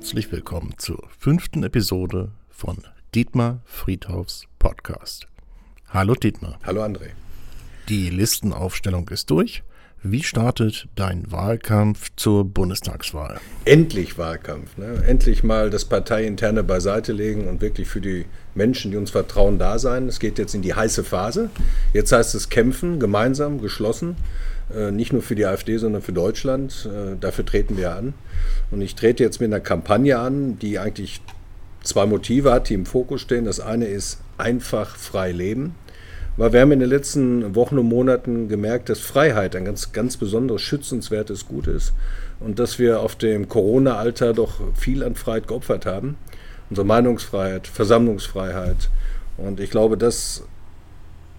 Herzlich willkommen zur fünften Episode von Dietmar Friedhoffs Podcast. Hallo Dietmar. Hallo André. Die Listenaufstellung ist durch. Wie startet dein Wahlkampf zur Bundestagswahl? Endlich Wahlkampf. Ne? Endlich mal das Parteiinterne beiseite legen und wirklich für die Menschen, die uns vertrauen, da sein. Es geht jetzt in die heiße Phase. Jetzt heißt es kämpfen, gemeinsam, geschlossen. Äh, nicht nur für die AfD, sondern für Deutschland. Äh, dafür treten wir an. Und ich trete jetzt mit einer Kampagne an, die eigentlich zwei Motive hat, die im Fokus stehen. Das eine ist einfach frei leben. Weil wir haben in den letzten Wochen und Monaten gemerkt, dass Freiheit ein ganz, ganz besonderes, schützenswertes Gut ist und dass wir auf dem Corona-Alter doch viel an Freiheit geopfert haben. Unsere Meinungsfreiheit, Versammlungsfreiheit. Und ich glaube, das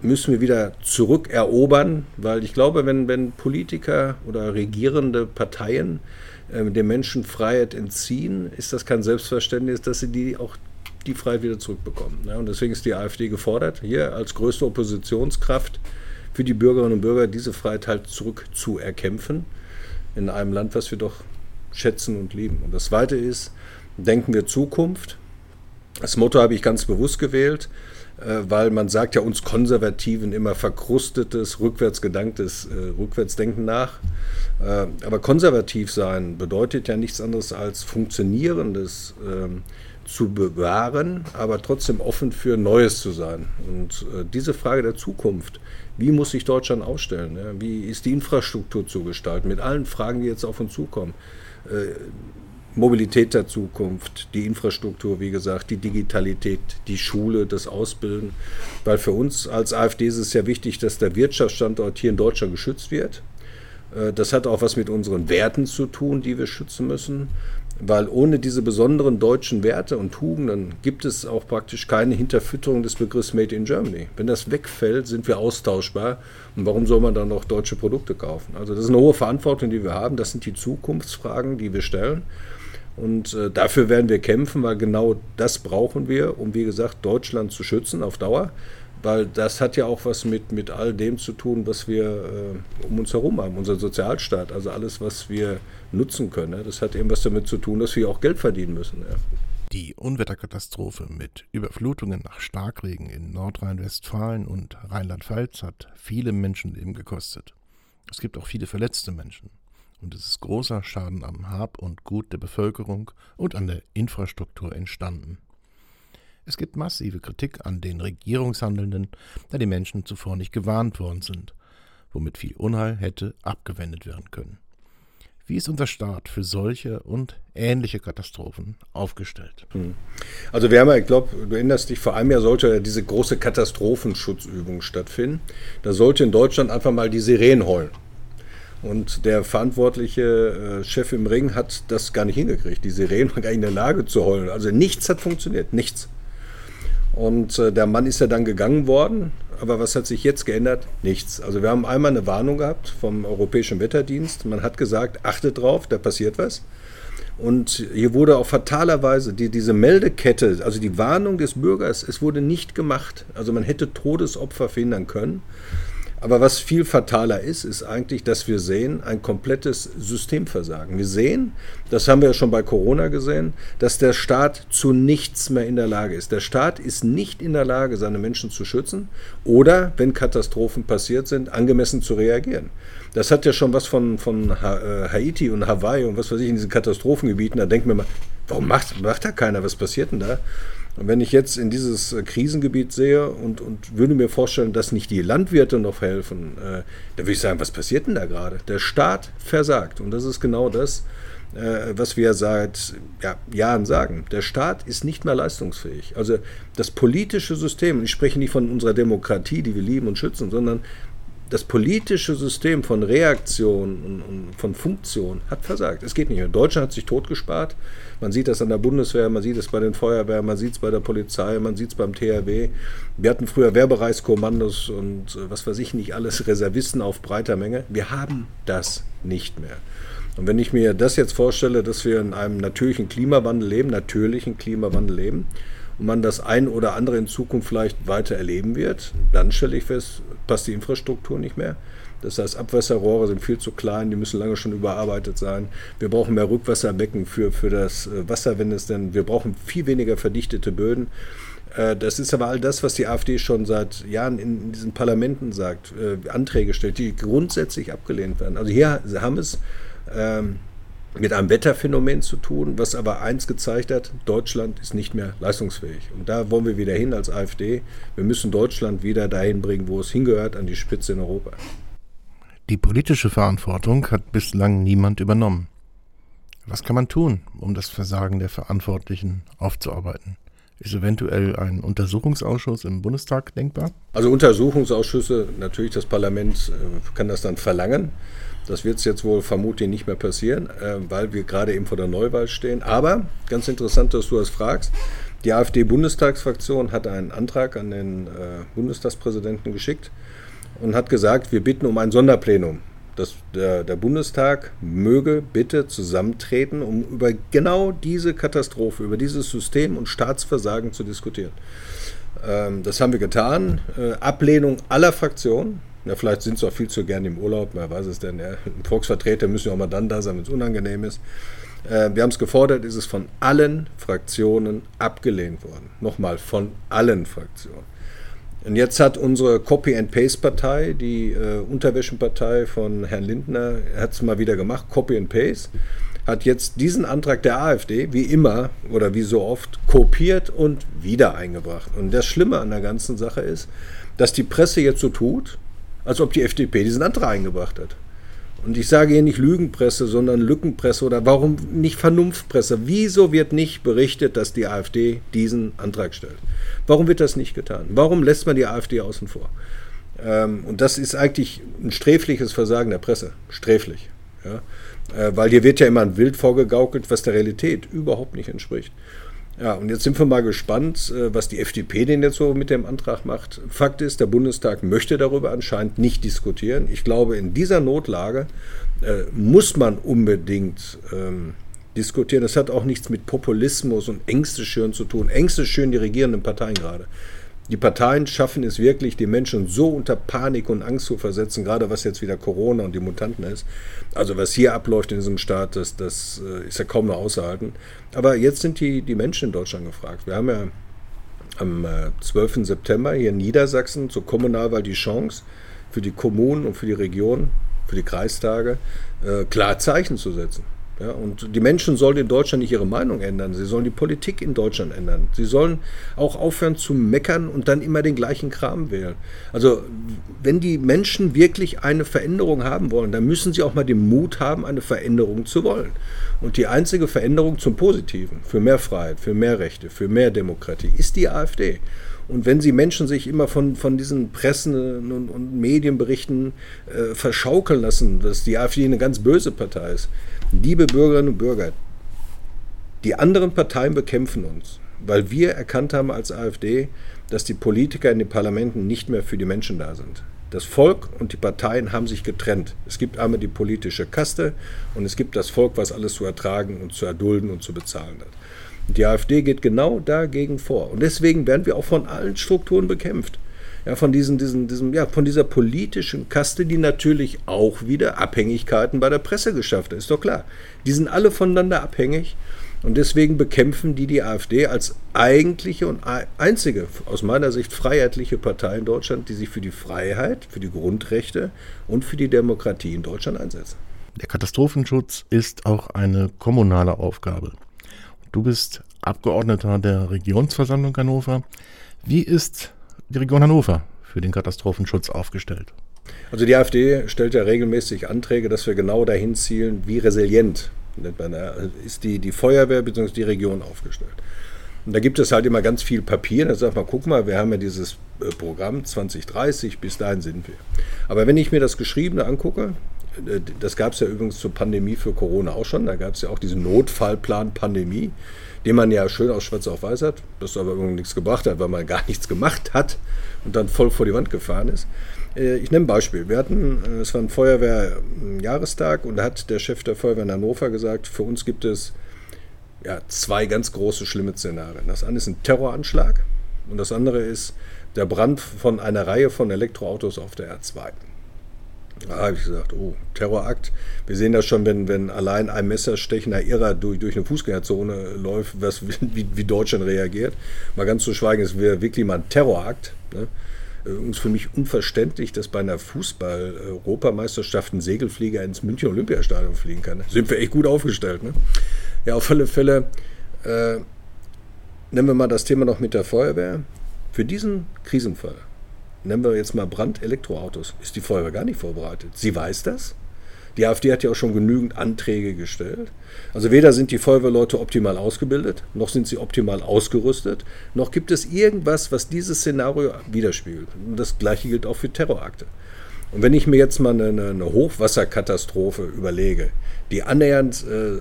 müssen wir wieder zurückerobern, weil ich glaube, wenn, wenn Politiker oder regierende Parteien äh, den Menschen Freiheit entziehen, ist das kein Selbstverständnis, dass sie die auch die Freiheit wieder zurückbekommen. Ja, und deswegen ist die AfD gefordert, hier als größte Oppositionskraft für die Bürgerinnen und Bürger diese Freiheit halt zurückzuerkämpfen in einem Land, was wir doch schätzen und lieben. Und das Zweite ist, denken wir Zukunft. Das Motto habe ich ganz bewusst gewählt. Äh, weil man sagt ja uns Konservativen immer verkrustetes, rückwärtsgedanktes äh, Rückwärtsdenken nach. Äh, aber konservativ sein bedeutet ja nichts anderes als funktionierendes ähm, zu bewahren, aber trotzdem offen für Neues zu sein. Und diese Frage der Zukunft, wie muss sich Deutschland aufstellen? Wie ist die Infrastruktur zu gestalten? Mit allen Fragen, die jetzt auf uns zukommen. Mobilität der Zukunft, die Infrastruktur, wie gesagt, die Digitalität, die Schule, das Ausbilden. Weil für uns als AfD ist es ja wichtig, dass der Wirtschaftsstandort hier in Deutschland geschützt wird. Äh, das hat auch was mit unseren Werten zu tun, die wir schützen müssen. Weil ohne diese besonderen deutschen Werte und Tugenden gibt es auch praktisch keine Hinterfütterung des Begriffs Made in Germany. Wenn das wegfällt, sind wir austauschbar. Und warum soll man dann noch deutsche Produkte kaufen? Also das ist eine hohe Verantwortung, die wir haben. Das sind die Zukunftsfragen, die wir stellen. Und äh, dafür werden wir kämpfen, weil genau das brauchen wir, um, wie gesagt, Deutschland zu schützen auf Dauer. Weil das hat ja auch was mit, mit all dem zu tun, was wir äh, um uns herum haben, unser Sozialstaat, also alles, was wir nutzen können. Ja. Das hat eben was damit zu tun, dass wir auch Geld verdienen müssen. Ja. Die Unwetterkatastrophe mit Überflutungen nach Starkregen in Nordrhein-Westfalen und Rheinland-Pfalz hat viele Menschenleben gekostet. Es gibt auch viele verletzte Menschen und es ist großer Schaden am Hab und Gut der Bevölkerung und an der Infrastruktur entstanden. Es gibt massive Kritik an den Regierungshandelnden, da die Menschen zuvor nicht gewarnt worden sind, womit viel Unheil hätte abgewendet werden können. Wie ist unser Staat für solche und ähnliche Katastrophen aufgestellt? Hm. Also wir haben ja, ich glaube, du erinnerst dich, vor einem Jahr sollte diese große Katastrophenschutzübung stattfinden. Da sollte in Deutschland einfach mal die Sirenen heulen. Und der verantwortliche äh, Chef im Ring hat das gar nicht hingekriegt. Die Sirenen waren gar nicht in der Lage zu heulen. Also nichts hat funktioniert, nichts. Und äh, der Mann ist ja dann gegangen worden. Aber was hat sich jetzt geändert? Nichts. Also wir haben einmal eine Warnung gehabt vom Europäischen Wetterdienst. Man hat gesagt, achtet drauf, da passiert was. Und hier wurde auf fatalerweise die, diese Meldekette, also die Warnung des Bürgers, es wurde nicht gemacht. Also man hätte Todesopfer verhindern können. Aber was viel fataler ist, ist eigentlich, dass wir sehen ein komplettes Systemversagen. Wir sehen, das haben wir ja schon bei Corona gesehen, dass der Staat zu nichts mehr in der Lage ist. Der Staat ist nicht in der Lage, seine Menschen zu schützen oder, wenn Katastrophen passiert sind, angemessen zu reagieren. Das hat ja schon was von, von äh, Haiti und Hawaii und was weiß ich in diesen Katastrophengebieten. Da denkt man mal, warum macht, macht da keiner? Was passiert denn da? Und wenn ich jetzt in dieses äh, Krisengebiet sehe und, und würde mir vorstellen, dass nicht die Landwirte noch helfen, äh, dann würde ich sagen, was passiert denn da gerade? Der Staat versagt. Und das ist genau das, äh, was wir seit ja, Jahren sagen. Der Staat ist nicht mehr leistungsfähig. Also das politische System, ich spreche nicht von unserer Demokratie, die wir lieben und schützen, sondern das politische System von Reaktion und, und, von Funktion hat versagt. Es geht nicht mehr. Deutschland hat sich totgespart. Man sieht das an der Bundeswehr, man sieht es bei den Feuerwehren, man sieht es bei der Polizei, man sieht es beim THW. Wir hatten früher Wehrbereichskommandos und äh, was weiß ich nicht alles, Reservisten auf breiter Menge. Wir haben das nicht mehr. Und wenn ich mir das jetzt vorstelle, dass wir in einem natürlichen Klimawandel leben, natürlichen Klimawandel leben, man das ein oder andere in Zukunft vielleicht weiter erleben wird, dann stelle ich fest, passt die Infrastruktur nicht mehr. Das heißt, Abwasserrohre sind viel zu klein, die müssen lange schon überarbeitet sein. Wir brauchen mehr Rückwasserbecken für, für das äh, Wasser, wenn es denn, wir brauchen viel weniger verdichtete Böden. Äh, das ist aber all das, was die AfD schon seit Jahren in diesen Parlamenten sagt, äh, Anträge stellt, die grundsätzlich abgelehnt werden. Also hier haben es ähm, mit einem Wetterphänomen zu tun, was aber eins gezeigt hat, Deutschland ist nicht mehr leistungsfähig. Und da wollen wir wieder hin als AfD. Wir müssen Deutschland wieder dahin bringen, wo es hingehört, an die Spitze in Europa. Die politische Verantwortung hat bislang niemand übernommen. Was kann man tun, um das Versagen der Verantwortlichen aufzuarbeiten? Ist eventuell ein Untersuchungsausschuss im Bundestag denkbar? Also Untersuchungsausschüsse, natürlich das Parlament äh, kann das dann verlangen. Das wird jetzt wohl vermutlich nicht mehr passieren, äh, weil wir gerade eben vor der Neuwahl stehen. Aber ganz interessant, dass du das fragst. Die AfD-Bundestagsfraktion hat einen Antrag an den äh, Bundestagspräsidenten geschickt und hat gesagt, wir bitten um ein Sonderplenum. Dass der, der Bundestag möge bitte zusammentreten, um über genau diese Katastrophe, über dieses System und Staatsversagen zu diskutieren. Ähm, das haben wir getan. Äh, Ablehnung aller Fraktionen. Ja, vielleicht sind sie auch viel zu gern im Urlaub, wer weiß es denn. Ja. Volksvertreter müssen ja auch mal dann da sein, wenn es unangenehm ist. Äh, wir haben es gefordert, ist es von allen Fraktionen abgelehnt worden. Nochmal, von allen Fraktionen. Und jetzt hat unsere Copy-and-Paste-Partei, die äh, Unterwäschenpartei von Herrn Lindner, hat es mal wieder gemacht, Copy-and-Paste, hat jetzt diesen Antrag der AfD, wie immer oder wie so oft, kopiert und wieder eingebracht. Und das Schlimme an der ganzen Sache ist, dass die Presse jetzt so tut, als ob die FDP diesen Antrag eingebracht hat. Und ich sage hier nicht Lügenpresse, sondern Lückenpresse oder warum nicht Vernunftpresse? Wieso wird nicht berichtet, dass die AfD diesen Antrag stellt? Warum wird das nicht getan? Warum lässt man die AfD außen vor? Ähm, und das ist eigentlich ein sträfliches Versagen der Presse. Sträflich. Ja? Äh, weil hier wird ja immer ein Bild vorgegaukelt, was der Realität überhaupt nicht entspricht. Ja, und jetzt sind wir mal gespannt, äh, was die FDP denn jetzt so mit dem Antrag macht. Fakt ist, der Bundestag möchte darüber anscheinend nicht diskutieren. Ich glaube, in dieser Notlage äh, muss man unbedingt ähm, diskutieren. Das hat auch nichts mit Populismus und Ängste schüren zu tun. Ängste schüren die regierenden Parteien gerade. Die Parteien schaffen es wirklich, die Menschen so unter Panik und Angst zu versetzen, gerade was jetzt wieder Corona und die Mutanten ist. Also was hier abläuft in diesem Staat, das, das äh, ist ja kaum noch auszuhalten. Aber jetzt sind die, die Menschen in Deutschland gefragt. Wir haben ja am 12. Äh, September hier in Niedersachsen zur Kommunalwahl die Chance, für die Kommunen und für die Region, für die Kreistage äh, klar Zeichen zu setzen. Ja, und die Menschen sollen in Deutschland nicht ihre Meinung ändern, sie sollen die Politik in Deutschland ändern. Sie sollen auch aufhören zu meckern und dann immer den gleichen Kram wählen. Also wenn die Menschen wirklich eine Veränderung haben wollen, dann müssen sie auch mal den Mut haben, eine Veränderung zu wollen. Und die einzige Veränderung zum Positiven, für mehr Freiheit, für mehr Rechte, für mehr Demokratie, ist die AfD. Und wenn sie Menschen sich immer von, von diesen Pressen und, und Medienberichten äh, verschaukeln lassen, dass die AfD eine ganz böse Partei ist, liebe Bürgerinnen und Bürger, die anderen Parteien bekämpfen uns, weil wir erkannt haben als AfD, dass die Politiker in den Parlamenten nicht mehr für die Menschen da sind. Das Volk und die Parteien haben sich getrennt. Es gibt einmal die politische Kaste und es gibt das Volk, was alles zu ertragen und zu erdulden und zu bezahlen hat. Die AfD geht genau dagegen vor. Und deswegen werden wir auch von allen Strukturen bekämpft. Ja, von, diesen, diesen, diesem, ja, von dieser politischen Kaste, die natürlich auch wieder Abhängigkeiten bei der Presse geschafft hat. Ist doch klar. Die sind alle voneinander abhängig. Und deswegen bekämpfen die die AfD als eigentliche und einzige, aus meiner Sicht, freiheitliche Partei in Deutschland, die sich für die Freiheit, für die Grundrechte und für die Demokratie in Deutschland einsetzt. Der Katastrophenschutz ist auch eine kommunale Aufgabe. Du bist Abgeordneter der Regionsversammlung Hannover. Wie ist die Region Hannover für den Katastrophenschutz aufgestellt? Also die AfD stellt ja regelmäßig Anträge, dass wir genau dahin zielen, wie resilient ist die, die Feuerwehr bzw. die Region aufgestellt. Und da gibt es halt immer ganz viel Papier. Da sagt man, guck mal, wir haben ja dieses äh, Programm 2030, bis dahin sind wir. Aber wenn ich mir das Geschriebene angucke, äh, das gab es ja übrigens zur Pandemie für Corona auch schon. Da gab es ja auch diesen Notfallplan Pandemie, den man ja schön aus Schwarz auf Weiß hat, das aber irgendwie nichts gebracht hat, weil man gar nichts gemacht hat und dann voll vor die Wand gefahren ist. Äh, ich nehme ein Beispiel. Wir hatten, äh, es war ein Feuerwehrjahrestag und da hat der Chef der Feuerwehr in Hannover gesagt, für uns gibt es ja, zwei ganz große schlimme Szenarien. Das eine ist ein Terroranschlag und das andere ist der Brand von einer Reihe von Elektroautos auf der R2. Da habe ich gesagt, oh, Terrorakt. Wir sehen das schon, wenn, wenn allein ein messerstechender Irrer durch, durch eine Fußgängerzone läuft, was, wie, wie Deutschland reagiert. Mal ganz zu schweigen, es wäre wirklich mal ein Terrorakt. Ne? Übrigens für mich unverständlich, dass bei einer Fußball-Europameisterschaft ein Segelflieger ins München Olympiastadion fliegen kann. Sind wir echt gut aufgestellt. Ne? Ja, auf alle Fälle äh, nehmen wir mal das Thema noch mit der Feuerwehr. Für diesen Krisenfall, nennen wir jetzt mal Brand-Elektroautos, ist die Feuerwehr gar nicht vorbereitet. Sie weiß das. Die AfD hat ja auch schon genügend Anträge gestellt. Also weder sind die Feuerwehrleute optimal ausgebildet, noch sind sie optimal ausgerüstet, noch gibt es irgendwas, was dieses Szenario widerspiegelt. Und das gleiche gilt auch für Terrorakte. Und wenn ich mir jetzt mal eine, eine Hochwasserkatastrophe überlege, die annähernd äh,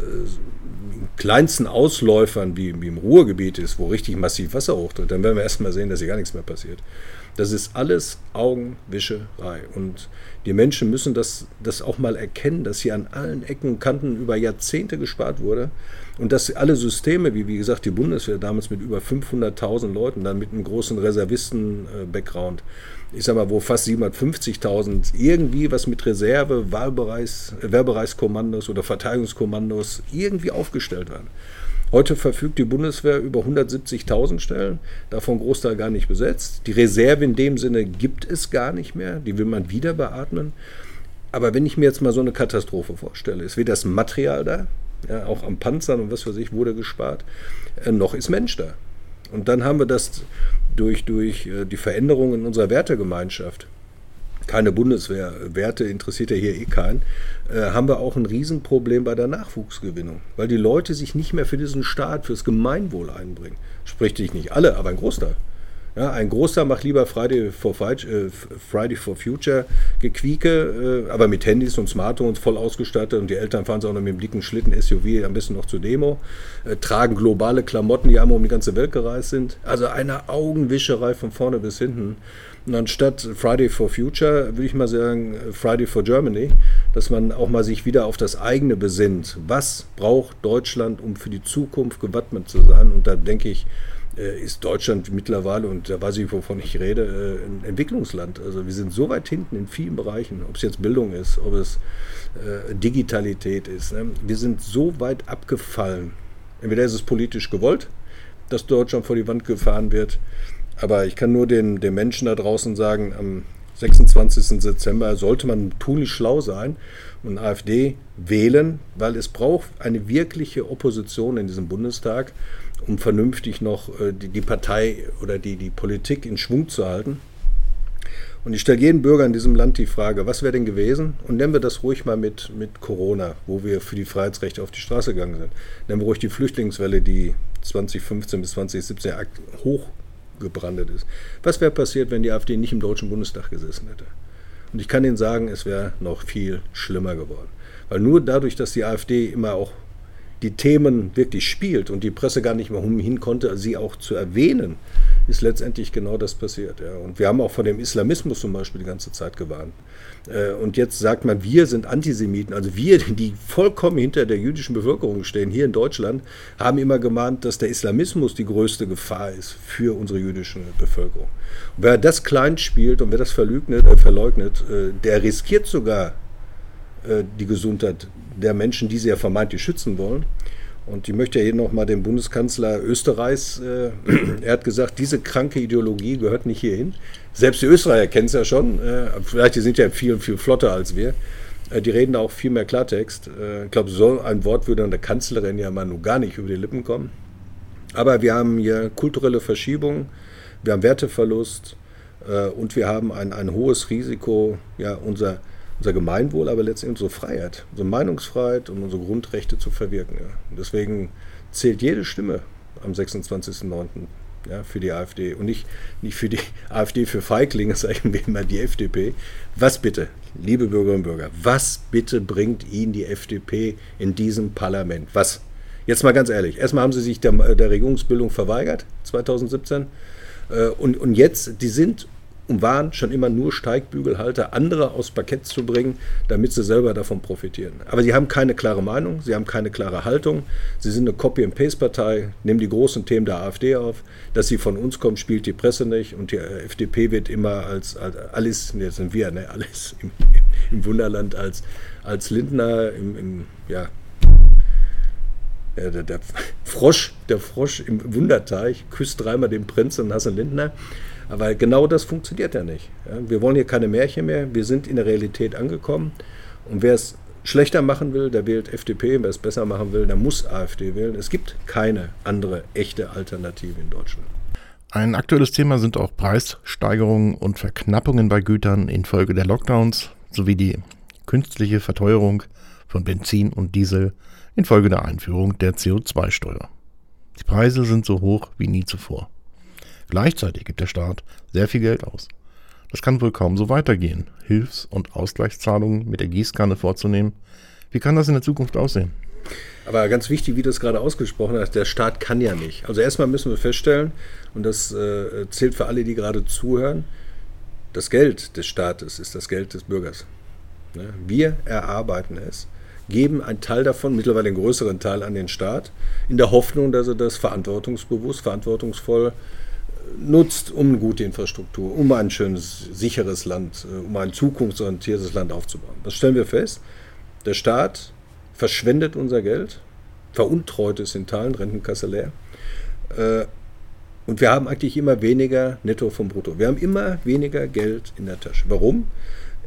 kleinsten Ausläufern wie, wie, im Ruhrgebiet ist, wo richtig massiv Wasser hochtritt, dann werden wir erstmal sehen, dass hier gar nichts mehr passiert. Das ist alles Augenwischerei. Und die Menschen müssen das, das auch mal erkennen, dass hier an allen Ecken und Kanten über Jahrzehnte gespart wurde. Und dass alle Systeme, wie wie gesagt die Bundeswehr damals mit über 500.000 Leuten, dann mit einem großen Reservisten-Background, ich sag mal, wo fast 750.000 irgendwie was mit Reserve, Wahlbereichs, Wehrbereichskommandos oder Verteidigungskommandos irgendwie aufgestellt waren. Heute verfügt die Bundeswehr über 170.000 Stellen, davon Großteil gar nicht besetzt. Die Reserve in dem Sinne gibt es gar nicht mehr, die will man wieder beatmen. Aber wenn ich mir jetzt mal so eine Katastrophe vorstelle, ist weder das Material da, ja, auch am Panzern und was weiß ich wurde gespart, äh, noch ist Mensch da. Und dann haben wir das durch, durch äh, die Veränderung in unserer Wertegemeinschaft keine Bundeswehr, Werte interessiert ja hier eh keinen, äh, haben wir auch ein Riesenproblem bei der Nachwuchsgewinnung, weil die Leute sich nicht mehr für diesen Staat, fürs Gemeinwohl einbringen. Spricht sich nicht alle, aber ein Großteil. Ja, ein Großteil macht lieber Friday for, äh, Friday for Future Gequieke, äh, aber mit Handys und Smartphones voll ausgestattet und die Eltern fahren sie auch noch mit dem dicken Schlitten SUV am besten noch zur Demo, äh, tragen globale Klamotten, die einmal um die ganze Welt gereist sind. Also eine Augenwischerei von vorne bis hinten. Und anstatt Friday for Future würde ich mal sagen Friday for Germany, dass man auch mal sich wieder auf das eigene besinnt. Was braucht Deutschland, um für die Zukunft gewappnet zu sein? Und da denke ich, äh, ist Deutschland mittlerweile, und da weiß ich, wovon ich rede, äh, ein Entwicklungsland. Also wir sind so weit hinten in vielen Bereichen, ob es jetzt Bildung ist, ob es äh, Digitalität ist. Ne? Wir sind so weit abgefallen. Entweder ist es politisch gewollt, dass Deutschland vor die Wand gefahren wird, aber ich kann nur den, den Menschen da draußen sagen, am 26. September sollte man tunlich schlau sein und AfD wählen, weil es braucht eine wirkliche Opposition in diesem Bundestag, um vernünftig noch äh, die, die Partei oder die, die Politik in Schwung zu halten. Und ich stelle jedem Bürger in diesem Land die Frage, was wäre denn gewesen? Und nennen wir das ruhig mal mit, mit Corona, wo wir für die Freiheitsrechte auf die Straße gegangen sind. Nennen wir ruhig die Flüchtlingswelle, die 2015 bis 2017 hochgebrandet ist. Was wäre passiert, wenn die AfD nicht im Deutschen Bundestag gesessen hätte? Und ich kann Ihnen sagen, es wäre noch viel schlimmer geworden. Weil nur dadurch, dass die AfD immer auch die Themen wirklich spielt und die Presse gar nicht mehr hin konnte, sie auch zu erwähnen, ist letztendlich genau das passiert. Ja. Und wir haben auch vor dem Islamismus zum Beispiel die ganze Zeit gewarnt. Äh, und jetzt sagt man, wir sind Antisemiten, also wir, die vollkommen hinter der jüdischen Bevölkerung stehen, hier in Deutschland, haben immer gemahnt, dass der Islamismus die größte Gefahr ist für unsere jüdische Bevölkerung. Und wer das klein spielt und wer das verleugnet, äh, verleugnet äh, der riskiert sogar die Gesundheit der Menschen, die sie ja vermeintlich schützen wollen. Und ich möchte ja hier nochmal den Bundeskanzler Österreichs, äh, er hat gesagt, diese kranke Ideologie gehört nicht hierhin. Selbst die Österreicher kennen es ja schon, äh, vielleicht die sind ja viel, viel flotter als wir. Äh, die reden auch viel mehr Klartext. Äh, ich glaube, so ein Wort würde an der Kanzlerin ja mal nur gar nicht über die Lippen kommen. Aber wir haben hier kulturelle Verschiebung, wir haben Werteverlust äh, und wir haben ein, ein hohes Risiko, ja, unser unser Gemeinwohl, aber letztendlich unsere Freiheit, unsere Meinungsfreiheit und unsere Grundrechte zu verwirken. Ja. Deswegen zählt jede Stimme am 26.09. Ja, für die AfD und nicht, nicht für die AfD für Feiglinge, sagen wir immer die FDP. Was bitte, liebe Bürgerinnen und Bürger, was bitte bringt Ihnen die FDP in diesem Parlament? Was? Jetzt mal ganz ehrlich, erstmal haben Sie sich der, der Regierungsbildung verweigert, 2017. Äh, und, und jetzt, die sind und waren schon immer nur Steigbügelhalter, andere aus Parkett zu bringen, damit sie selber davon profitieren. Aber sie haben keine klare Meinung, sie haben keine klare Haltung, sie sind eine Copy-and-Paste-Partei, nehmen die großen Themen der AfD auf. Dass sie von uns kommen, spielt die Presse nicht und die FDP wird immer als, als Alice, jetzt sind wir, ne, alles im, im Wunderland als, als Lindner im, im ja, der, der, Frosch, der Frosch im Wunderteich küsst dreimal den Prinzen und Hasse Lindner. Aber genau das funktioniert ja nicht. wir wollen hier keine Märchen mehr. Wir sind in der Realität angekommen. Und wer es schlechter machen will, der wählt FDP. Wer es besser machen will, der muss AfD wählen. Es gibt keine andere echte Alternative in Deutschland. Ein aktuelles Thema sind auch Preissteigerungen und Verknappungen bei Gütern infolge der Lockdowns sowie die künstliche Verteuerung von Benzin und Diesel infolge der Einführung der CO2-Steuer. Die Preise sind so hoch wie nie zuvor. Gleichzeitig gibt der Staat sehr viel Geld aus. Das kann wohl kaum so weitergehen, Hilfs- und Ausgleichszahlungen mit der Gießkanne vorzunehmen. Wie kann das in der Zukunft aussehen? Aber ganz wichtig, wie du es gerade ausgesprochen hast, der Staat kann ja nicht. Also erstmal müssen wir feststellen, und das äh, zählt für alle, die gerade zuhören, das Geld des Staates ist das Geld des Bürgers. Ne? Wir erarbeiten es geben einen Teil davon, mittlerweile einen größeren Teil an den Staat, in der Hoffnung, dass er das verantwortungsbewusst, verantwortungsvoll nutzt, um eine gute Infrastruktur, um ein schönes, sicheres Land, äh, um ein zukunftsorientiertes Land aufzubauen. Das stellen wir fest. Der Staat verschwendet unser Geld, veruntreut es in Teilen, Rentenkasse leer. Äh, und wir haben eigentlich immer weniger Netto vom Brutto. Wir haben immer weniger Geld in der Tasche. Warum?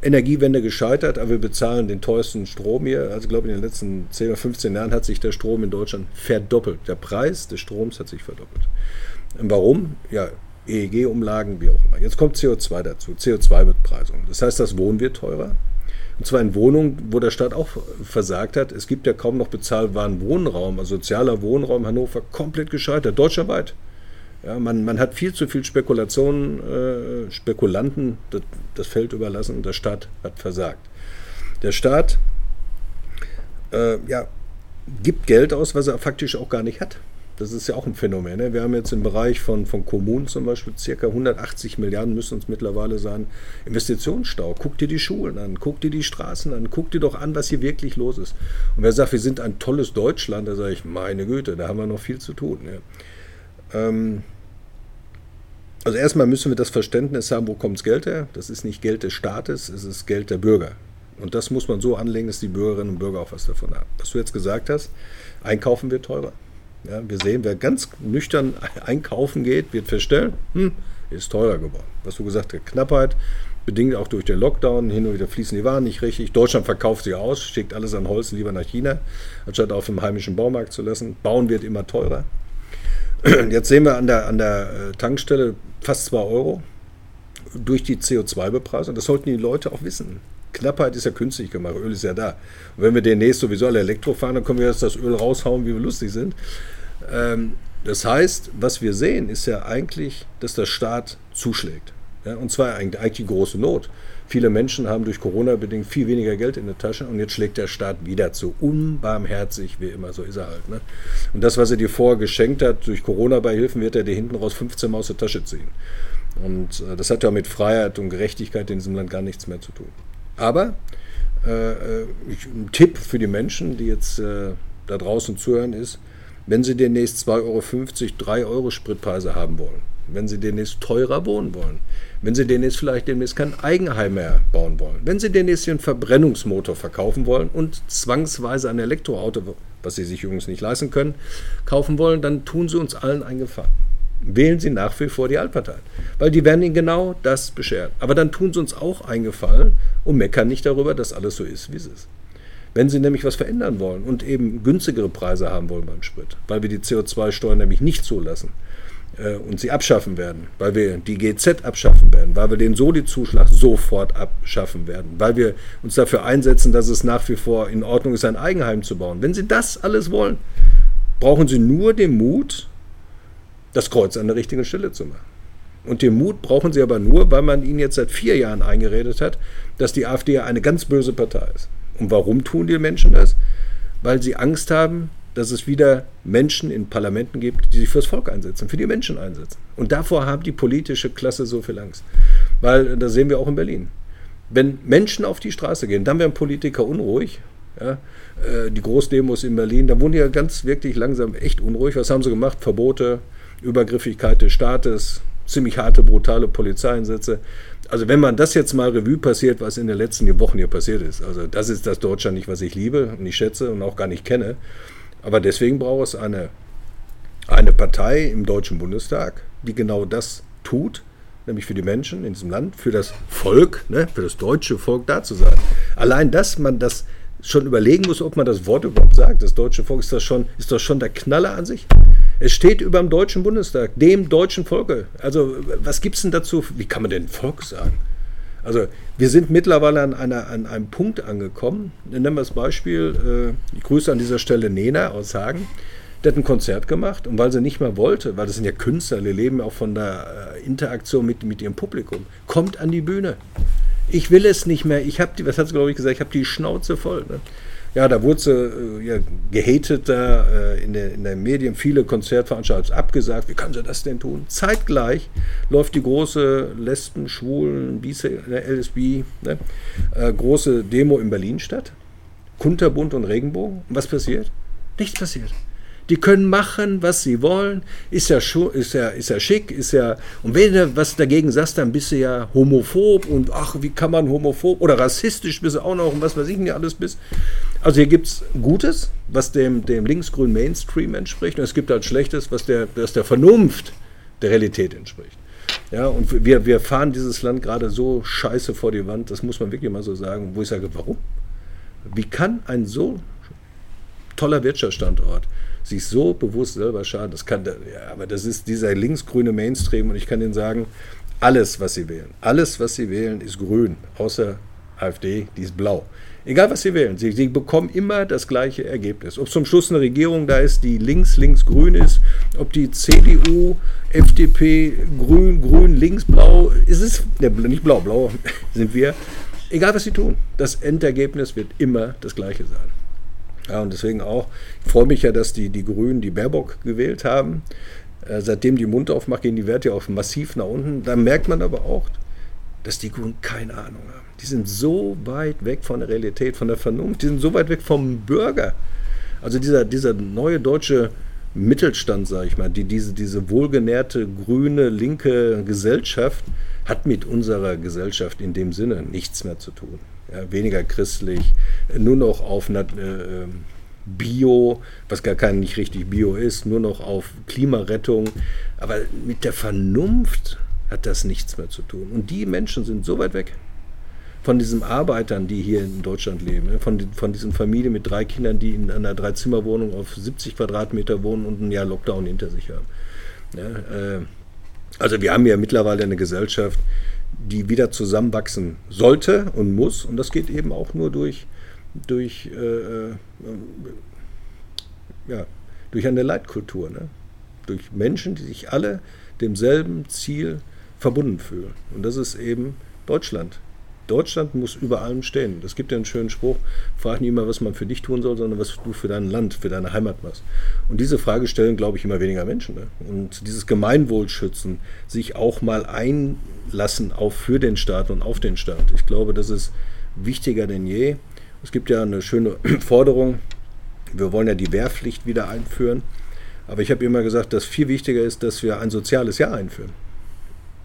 Energiewende gescheitert, aber wir bezahlen den teuersten Strom hier. Also ich glaube, in den letzten 10 oder 15 Jahren hat sich der Strom in Deutschland verdoppelt. Der Preis des Stroms hat sich verdoppelt. Und warum? Ja, EEG-Umlagen, wie auch immer. Jetzt kommt CO2 dazu, CO2-Bepreisung. Das heißt, das Wohnen wird teurer. Und zwar in Wohnungen, wo der Staat auch versagt hat. Es gibt ja kaum noch bezahlbaren Wohnraum, also sozialer Wohnraum Hannover komplett gescheitert, deutschlandweit. Ja, man, man hat viel zu viel Spekulationen, äh, Spekulanten das, das, Feld überlassen und der Staat hat versagt. Der Staat äh, ja, gibt Geld aus, was er faktisch auch gar nicht hat. Das ist ja auch ein Phänomen. Ne? Wir haben jetzt im Bereich von, von Kommunen zum Beispiel circa 180 Milliarden müssen uns mittlerweile sein Investitionsstau. Guck dir die Schulen an, guck dir die Straßen an, guck dir doch an, was hier wirklich los ist. Und wer sagt, wir sind ein tolles Deutschland, da sage ich, meine Güte, da haben wir noch viel zu tun. Ja. Ähm, also erstmal müssen wir das Verständnis haben, wo kommt das Geld her? Das ist nicht Geld des Staates, es ist Geld der Bürger. Und das muss man so anlegen, dass die Bürgerinnen und Bürger auch was davon haben. Was du jetzt gesagt hast, einkaufen wird teurer. Ja, wir sehen, wer ganz nüchtern einkaufen geht, wird feststellen, hm, ist teurer geworden. Was du gesagt hast, Knappheit, bedingt auch durch den Lockdown, hin und wieder fließen die Waren nicht richtig. Deutschland verkauft sie aus, schickt alles an Holz lieber nach China, anstatt auf dem heimischen Baumarkt zu lassen. Bauen wird immer teurer. Jetzt sehen wir an der, an der äh, Tankstelle fast 2 Euro durch die CO2-Bepreisung. Das sollten die Leute auch wissen. Knappheit ist ja künstlich gemacht, Öl ist ja da. Und wenn wir demnächst sowieso alle Elektro fahren, dann können wir jetzt das Öl raushauen, wie wir lustig sind. Ähm, das heißt, was wir sehen, ist ja eigentlich, dass der Staat zuschlägt. Ja, und zwar eigentlich die große Not. Viele Menschen haben durch Corona bedingt viel weniger Geld in der Tasche und jetzt schlägt der Staat wieder zu. Unbarmherzig, wie immer, so ist er halt. Ne? Und das, was er dir vorher geschenkt hat, durch Corona-Beihilfen, wird er dir hinten raus 15 Mal aus der Tasche ziehen. Und äh, das hat ja mit Freiheit und Gerechtigkeit in diesem Land gar nichts mehr zu tun. Aber äh, äh ich, ein Tipp für die Menschen, die jetzt äh, da draußen zuhören, ist, wenn sie demnächst 2,50 Euro, 3 Euro Spritpreise haben wollen, wenn sie demnächst teurer wohnen wollen, wenn sie demnächst vielleicht demnächst kein Eigenheim mehr bauen wollen, wenn sie demnächst einen Verbrennungsmotor verkaufen wollen und zwangsweise ein Elektroauto, was sie sich übrigens nicht leisten können, kaufen wollen, dann tun sie uns allen einen Gefallen. Wählen Sie nach wie vor die Altpartei, weil die werden Ihnen genau das bescheren. Aber dann tun Sie uns auch einen Gefallen und meckern nicht darüber, dass alles so ist, wie es ist. Wenn Sie nämlich was verändern wollen und eben günstigere Preise haben wollen beim Sprit, weil wir die CO2-Steuern nämlich nicht zulassen, äh, und sie abschaffen werden, weil wir die GZ abschaffen werden, weil wir den Soli-Zuschlag sofort abschaffen werden, weil wir uns dafür einsetzen, dass es nach wie vor in Ordnung ist, ein Eigenheim zu bauen. Wenn Sie das alles wollen, brauchen Sie nur den Mut, das Kreuz an der richtigen Stelle zu machen. Und den Mut brauchen Sie aber nur, weil man Ihnen jetzt seit vier Jahren eingeredet hat, dass die AfD eine ganz böse Partei ist. Und warum tun die Menschen das? Weil sie Angst haben, dass es wieder Menschen in Parlamenten gibt, die sich fürs Volk einsetzen, für die Menschen einsetzen. Und davor haben die politische Klasse so viel Angst. Weil das sehen wir auch in Berlin. Wenn Menschen auf die Straße gehen, dann werden Politiker unruhig. Ja, äh, die Großdemos in Berlin, da wurden die ja ganz wirklich langsam echt unruhig. Was haben sie gemacht? Verbote, Übergriffigkeit des Staates, ziemlich harte, brutale Polizeieinsätze. Also wenn man das jetzt mal Revue passiert, was in den letzten Wochen hier passiert ist, also das ist das Deutschland nicht, was ich liebe und ich schätze und auch gar nicht kenne. Aber deswegen braucht es eine, eine Partei im Deutschen Bundestag, die genau das tut, nämlich für die Menschen in diesem Land, für das Volk, ne, für das deutsche Volk da zu sein. Allein, dass man das schon überlegen muss, ob man das Wort überhaupt sagt, das deutsche Volk, ist das schon, ist das schon der Knaller an sich? Es steht über dem Deutschen Bundestag, dem deutschen Volke. Also, was gibt es denn dazu? Wie kann man denn Volk sagen? Also, wir sind mittlerweile an, einer, an einem Punkt angekommen. Nennen wir das Beispiel, äh, ich grüße an dieser Stelle Nena aus Hagen. Der hat ein Konzert gemacht und weil sie nicht mehr wollte, weil das sind ja Künstler, die leben auch von der äh, Interaktion mit, mit ihrem Publikum, kommt an die Bühne. Ich will es nicht mehr. Ich habe die, was hat sie glaube ich gesagt, ich habe die Schnauze voll. Ne? Ja, da wurde sie äh, ja, gehatet da äh, in, der, in den Medien, viele Konzertveranstaltungen abgesagt. Wie kann sie das denn tun? Zeitgleich läuft die große Lesben, Schwulen, LSB, ne? äh, große Demo in Berlin statt. Kunterbunt und Regenbogen. Und was passiert? Nichts passiert. Die können machen, was sie wollen. Ist ja, ist ja, ist ja schick, ist ja. Und wenn du was dagegen sagst, dann bist du ja homophob und ach, wie kann man homophob oder rassistisch bist du auch noch und was weiß ich nicht alles bist. Also hier gibt es Gutes, was dem, dem linksgrünen Mainstream entspricht, und es gibt halt Schlechtes, was der, was der Vernunft der Realität entspricht. Ja, und wir, wir fahren dieses Land gerade so scheiße vor die Wand, das muss man wirklich mal so sagen, wo ich sage, warum? Wie kann ein so toller Wirtschaftsstandort sich so bewusst selber schaden. Das kann, ja, aber das ist dieser linksgrüne Mainstream und ich kann Ihnen sagen, alles, was Sie wählen, alles, was Sie wählen, ist grün, außer AfD, die ist blau. Egal, was Sie wählen, Sie, Sie bekommen immer das gleiche Ergebnis. Ob zum Schluss eine Regierung da ist, die links, links, grün ist, ob die CDU, FDP, grün, grün, links, blau, ist es, ne, nicht blau, blau sind wir. Egal, was Sie tun, das Endergebnis wird immer das gleiche sein. Ja, und deswegen auch, ich freue mich ja, dass die, die Grünen die Baerbock gewählt haben. Äh, seitdem die Mund aufmacht, gehen die Werte ja auch massiv nach unten. Da merkt man aber auch, dass die Grünen keine Ahnung haben. Die sind so weit weg von der Realität, von der Vernunft, die sind so weit weg vom Bürger. Also dieser, dieser neue deutsche Mittelstand, sage ich mal, die, diese, diese wohlgenährte, grüne, linke Gesellschaft hat mit unserer Gesellschaft in dem Sinne nichts mehr zu tun ja, weniger christlich, nur noch auf äh, ähm, Bio, was gar kein nicht richtig Bio ist, nur noch auf Klimarettung. Aber mit der Vernunft hat das nichts mehr zu tun. Und die Menschen sind so weit weg von diesen Arbeitern, die hier in Deutschland leben, ne, von, von diesen Familien mit drei Kindern, die in einer Dreizimmerwohnung auf 70 Quadratmeter wohnen und ein Jahr Lockdown hinter sich haben. Ja, äh, also wir haben ja mittlerweile eine Gesellschaft, die wieder zusammenwachsen sollte und muss. Und das geht eben auch nur durch, durch, äh, äh, ja, durch eine Leitkultur. Ne? Durch Menschen, die sich alle demselben Ziel verbunden fühlen. Und das ist eben Deutschland. Deutschland muss über allem stehen. Es gibt ja einen schönen Spruch, frag nicht immer, was man für dich tun soll, sondern was du für dein Land, für deine Heimat machst. Und diese Frage stellen, glaube ich, immer weniger Menschen. Ne? Und dieses Gemeinwohlschützen, sich auch mal einlassen auf für den Staat und auf den Staat. Ich glaube, das ist wichtiger denn je. Es gibt ja eine schöne Forderung, wir wollen ja die Wehrpflicht wieder einführen. Aber ich habe immer gesagt, dass viel wichtiger ist, dass wir ein soziales Jahr einführen.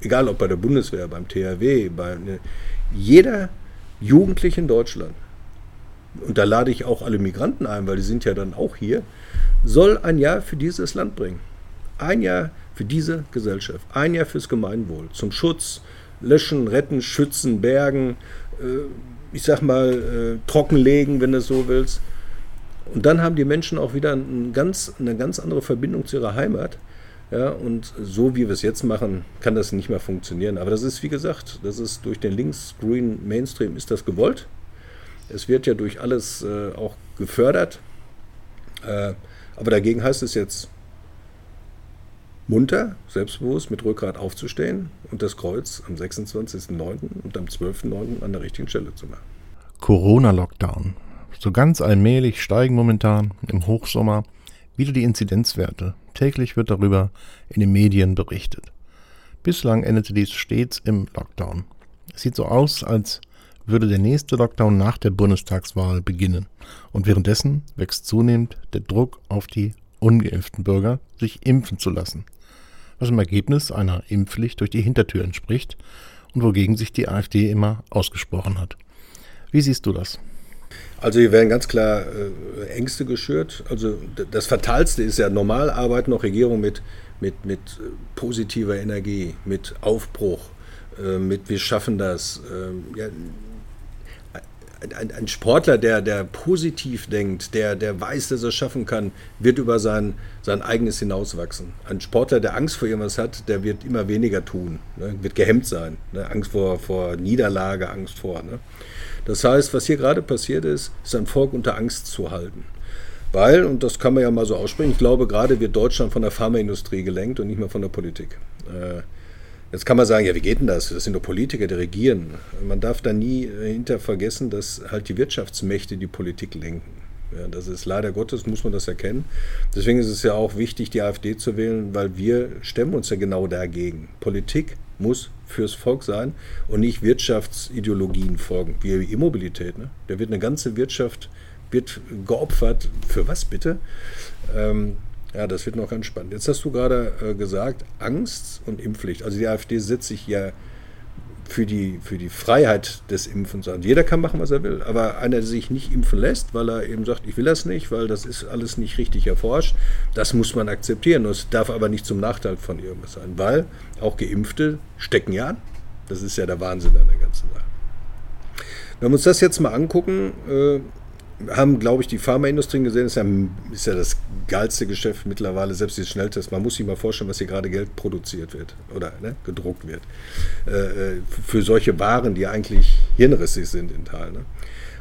Egal ob bei der Bundeswehr, beim THW, bei ne, jeder Jugendliche in Deutschland, und da lade ich auch alle Migranten ein, weil die sind ja dann auch hier, soll ein Jahr für dieses Land bringen. Ein Jahr für diese Gesellschaft. Ein Jahr fürs Gemeinwohl. Zum Schutz, Löschen, Retten, Schützen, Bergen, äh, ich sag mal, äh, trockenlegen, wenn du es so willst. Und dann haben die Menschen auch wieder ein ganz, eine ganz andere Verbindung zu ihrer Heimat. Ja, und so wie wir es jetzt machen, kann das nicht mehr funktionieren. Aber das ist, wie gesagt, das ist durch den links-grünen Mainstream ist das gewollt. Es wird ja durch alles äh, auch gefördert. Äh, aber dagegen heißt es jetzt munter, selbstbewusst, mit Rückgrat aufzustehen und das Kreuz am 26.09. und am 12.09. an der richtigen Stelle zu machen. Corona-Lockdown. So ganz allmählich steigen momentan im Hochsommer wieder die Inzidenzwerte. Täglich wird darüber in den Medien berichtet. Bislang endete dies stets im Lockdown. Es sieht so aus, als würde der nächste Lockdown nach der Bundestagswahl beginnen. Und währenddessen wächst zunehmend der Druck auf die ungeimpften Bürger, sich impfen zu lassen. Was im Ergebnis einer Impfpflicht durch die Hintertür entspricht und wogegen sich die AfD immer ausgesprochen hat. Wie siehst du das? Also hier werden ganz klar äh, Ängste geschürt. Also das Fatalste ist ja, normal arbeiten auch Regierungen mit, mit, mit positiver Energie, mit Aufbruch, äh, mit wir schaffen das. Äh, ja, ein, ein, Sportler, der, der positiv denkt, der, der weiß, dass er schaffen kann, wird über sein, sein eigenes hinauswachsen. Ein Sportler, der Angst vor irgendwas hat, der wird immer weniger tun, ne? wird gehemmt sein. Ne? Angst vor, vor Niederlage, Angst vor. Ne? Das heißt, was hier gerade passiert ist, ist ein Volk unter Angst zu halten. Weil, und das kann man ja mal so aussprechen, ich glaube, gerade wird Deutschland von der Pharmaindustrie gelenkt und nicht mehr von der Politik. Äh, Jetzt kann man sagen, ja, wie geht denn das? Das sind doch Politiker, die regieren. Man darf da nie hinter vergessen, dass halt die Wirtschaftsmächte die Politik lenken. Ja, das ist leider Gottes, muss man das erkennen. Deswegen ist es ja auch wichtig, die AfD zu wählen, weil wir stemmen uns ja genau dagegen. Politik muss fürs Volk sein und nicht Wirtschaftsideologien folgen, wie Immobilität. Ne? Da wird eine ganze Wirtschaft wird geopfert. Für was bitte? Ähm, ja, das wird noch ganz spannend. Jetzt hast du gerade äh, gesagt, Angst und Impfpflicht. Also die AfD setzt sich ja für die, für die Freiheit des Impfens an. Jeder kann machen, was er will. Aber einer, der sich nicht impfen lässt, weil er eben sagt, ich will das nicht, weil das ist alles nicht richtig erforscht, das muss man akzeptieren. Das darf aber nicht zum Nachteil von irgendwas sein, weil auch Geimpfte stecken ja an. Das ist ja der Wahnsinn an der ganzen Sache. Wenn wir uns das jetzt mal angucken, äh, haben, glaube ich, die Pharmaindustrie gesehen, ist ja, ist ja das geilste Geschäft mittlerweile, selbst die Schnelltests. Man muss sich mal vorstellen, was hier gerade Geld produziert wird oder ne, gedruckt wird. Äh, äh, für solche Waren, die eigentlich hirnrissig sind in Teilen. Ne?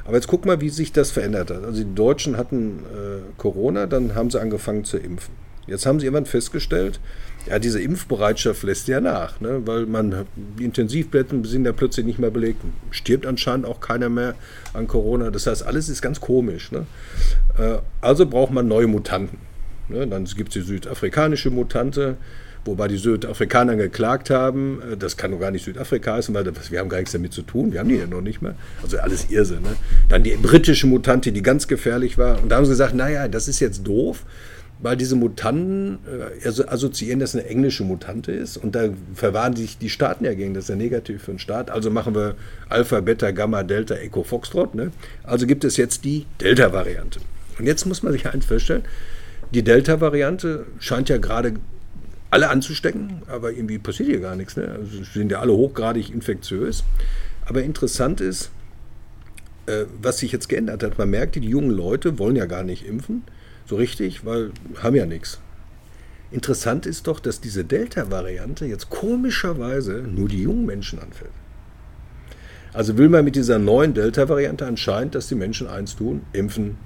Aber jetzt guck mal, wie sich das verändert hat. Also die Deutschen hatten äh, Corona, dann haben sie angefangen zu impfen. Jetzt haben sie irgendwann festgestellt, ja, diese Impfbereitschaft lässt ja nach, ne? weil man die Intensivbetten sind ja plötzlich nicht mehr belegt. Stirbt anscheinend auch keiner mehr an Corona. Das heißt, alles ist ganz komisch. Ne? Äh, also braucht man neue Mutanten. Ne? Dann gibt es die südafrikanische Mutante, wobei die Südafrikaner geklagt haben, äh, das kann doch gar nicht Südafrika heißen, weil wir haben gar nichts damit zu tun, wir haben die ja noch nicht mehr. Also alles Irrsinn. Ne? Dann die britische Mutante, die ganz gefährlich war. Und da haben sie gesagt, naja, das ist jetzt doof weil diese Mutanten äh, also assoziieren, dass eine englische Mutante ist und da verwahren sich die Staaten ja gegen, das ist ja negativ für einen Staat. Also machen wir Alpha, Beta, Gamma, Delta, Echo, Foxtrot. Ne? Also gibt es jetzt die Delta-Variante. Und jetzt muss man sich eins feststellen, die Delta-Variante scheint ja gerade alle anzustecken, aber irgendwie passiert hier gar nichts. Ne? Also sind ja alle hochgradig infektiös. Aber interessant ist, äh, was sich jetzt geändert hat. Man merkt, die jungen Leute wollen ja gar nicht impfen so richtig, weil haben ja nichts. Interessant ist doch, dass diese Delta-Variante jetzt komischerweise nur die jungen Menschen anfällt. Also will man mit dieser neuen Delta-Variante anscheinend, dass die Menschen eins tun, impfen,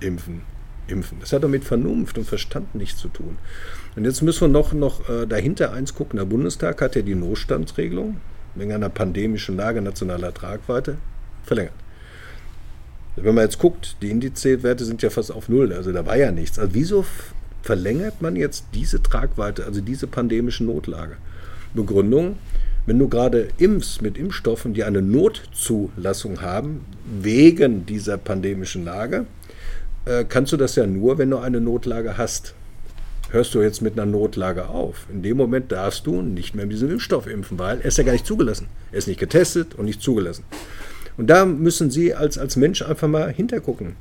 impfen, impfen. Das hat doch mit Vernunft und Verstand nichts zu tun. Und jetzt müssen wir noch, noch äh, dahinter eins gucken. Der Bundestag hat ja die Notstandsregelung wegen einer pandemischen Lage nationaler Tragweite verlängert. Wenn man jetzt guckt, die Indizwerte sind ja fast auf Null, also da war ja nichts. Also wieso verlängert man jetzt diese Tragweite, also diese pandemische Notlage? Begründung, wenn du gerade impfst mit Impfstoffen, die eine Notzulassung haben, wegen dieser pandemischen Lage, äh, kannst du das ja nur, wenn du eine Notlage hast. Hörst du jetzt mit einer Notlage auf? In dem Moment darfst du nicht mehr mit diesem Impfstoff impfen, weil er ist ja gar nicht zugelassen. Er ist nicht getestet und nicht zugelassen. Und da müssen Sie als, als Mensch einfach mal hintergucken.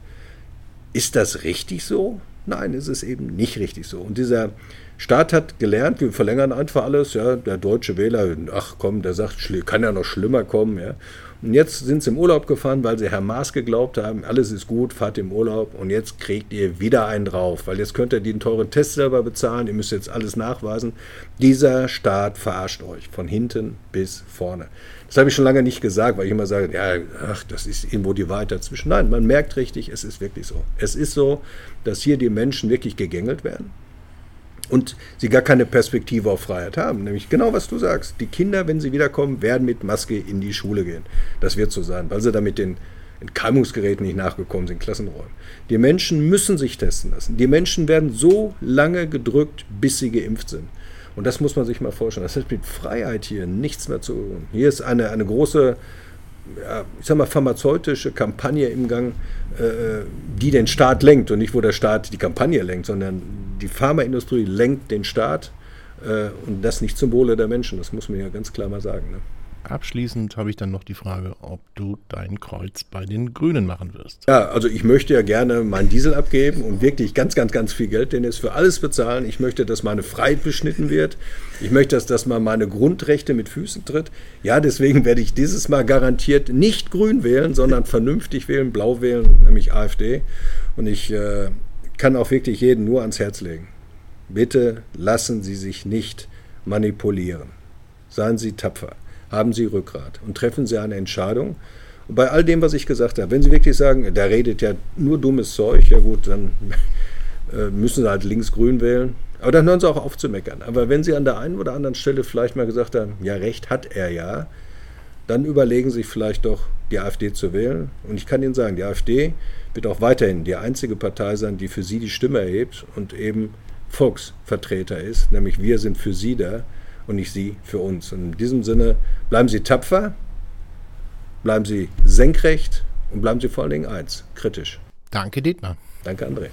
Ist das richtig so? Nein, ist es eben nicht richtig so. Und dieser Staat hat gelernt, wir verlängern einfach alles. Ja, der deutsche Wähler, ach komm, der sagt, kann ja noch schlimmer kommen. Ja. Und jetzt sind sie im Urlaub gefahren, weil sie Herr Maas geglaubt haben, alles ist gut, fahrt im Urlaub und jetzt kriegt ihr wieder einen drauf, weil jetzt könnt ihr den teuren Test selber bezahlen, ihr müsst jetzt alles nachweisen. Dieser Staat verarscht euch von hinten bis vorne. Das habe ich schon lange nicht gesagt, weil ich immer sage, ja, ach, das ist irgendwo die Wahrheit dazwischen. Nein, man merkt richtig, es ist wirklich so. Es ist so, dass hier die Menschen wirklich gegängelt werden und sie gar keine Perspektive auf Freiheit haben. Nämlich genau, was du sagst. Die Kinder, wenn sie wiederkommen, werden mit Maske in die Schule gehen. Das wird so sein, weil sie da mit den Entkeimungsgeräten nicht nachgekommen sind, Klassenräumen. Die Menschen müssen sich testen lassen. Die Menschen werden so lange gedrückt, bis sie geimpft sind. Und das muss man sich mal vorstellen. Das hat mit Freiheit hier nichts mehr zu tun. Hier ist eine, eine große, ja, ich sag mal, pharmazeutische Kampagne im Gang, äh, die den Staat lenkt und nicht, wo der Staat die Kampagne lenkt, sondern die Pharmaindustrie lenkt den Staat äh, und das nicht zum Wohle der Menschen. Das muss man ja ganz klar mal sagen. Ne? Abschließend habe ich dann noch die Frage, ob du dein Kreuz bei den Grünen machen wirst. Ja, also ich möchte ja gerne meinen Diesel abgeben und wirklich ganz, ganz, ganz viel Geld denn es für alles bezahlen. Ich möchte, dass meine Freiheit beschnitten wird. Ich möchte, dass, dass man meine Grundrechte mit Füßen tritt. Ja, deswegen werde ich dieses Mal garantiert nicht grün wählen, sondern vernünftig wählen, blau wählen, nämlich AfD. Und ich äh, kann auch wirklich jeden nur ans Herz legen. Bitte lassen Sie sich nicht manipulieren. Seien Sie tapfer haben Sie Rückgrat und treffen Sie eine Entscheidung. Und bei all dem, was ich gesagt habe, wenn Sie wirklich sagen, der redet ja nur dummes Zeug, ja gut, dann äh, müssen Sie halt links-grün wählen. Aber dann hören Sie auch auf zu meckern. Aber wenn Sie an der einen oder anderen Stelle vielleicht mal gesagt haben, ja, recht hat er ja, dann überlegen Sie sich vielleicht doch, die AfD zu wählen. Und ich kann Ihnen sagen, die AfD wird auch weiterhin die einzige Partei sein, die für Sie die Stimme erhebt und eben Volksvertreter ist, nämlich wir sind für Sie da und nicht Sie für uns. Und in diesem Sinne bleiben Sie tapfer, bleiben Sie senkrecht und bleiben Sie vor allen Dingen eins, kritisch. Danke, Dietmar. Danke, André.